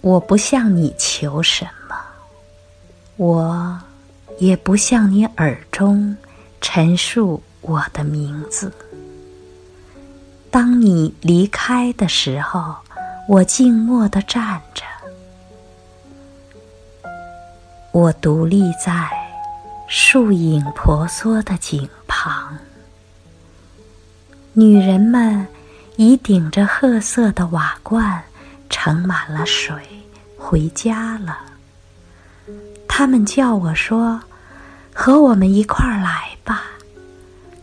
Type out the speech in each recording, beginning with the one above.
我不向你求什么，我也不向你耳中陈述我的名字。当你离开的时候，我静默地站着，我独立在树影婆娑的井旁，女人们已顶着褐色的瓦罐，盛满了水。回家了。他们叫我说：“和我们一块儿来吧，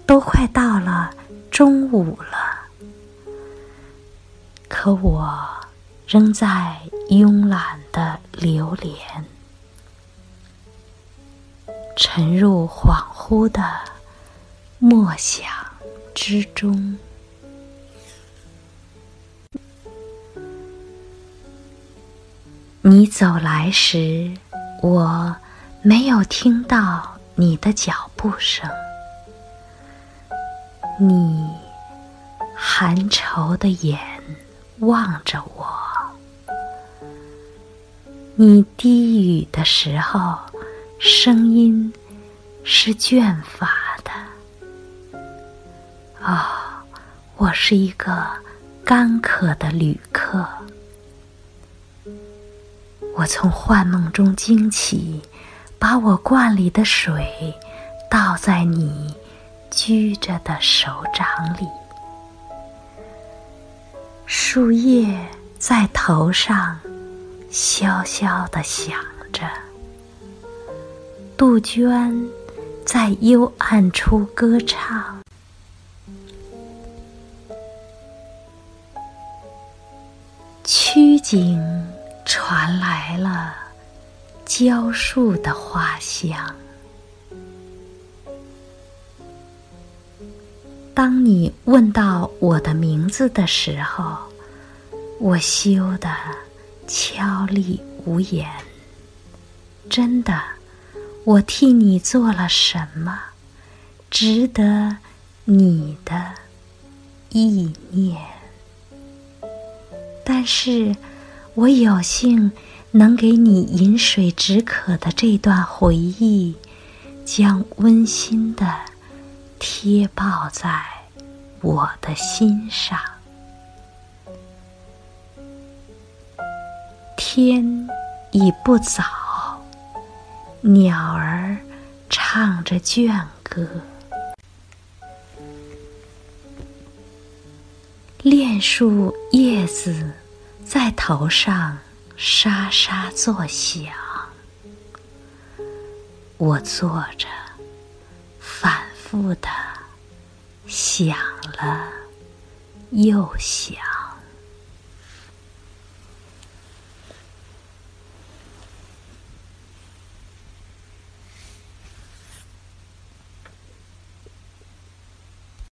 都快到了中午了。”可我仍在慵懒的流连，沉入恍惚的默想之中。你走来时，我没有听到你的脚步声。你含愁的眼望着我，你低语的时候，声音是倦乏的。哦，我是一个干渴的旅客。我从幻梦中惊起，把我罐里的水倒在你掬着的手掌里。树叶在头上萧萧地响着，杜鹃在幽暗处歌唱，曲颈。传来了蕉树的花香。当你问到我的名字的时候，我羞得悄立无言。真的，我替你做了什么，值得你的意念？但是。我有幸能给你饮水止渴的这段回忆，将温馨的贴抱在我的心上。天已不早，鸟儿唱着倦歌，恋树叶子。在头上沙沙作响，我坐着，反复的想了又想。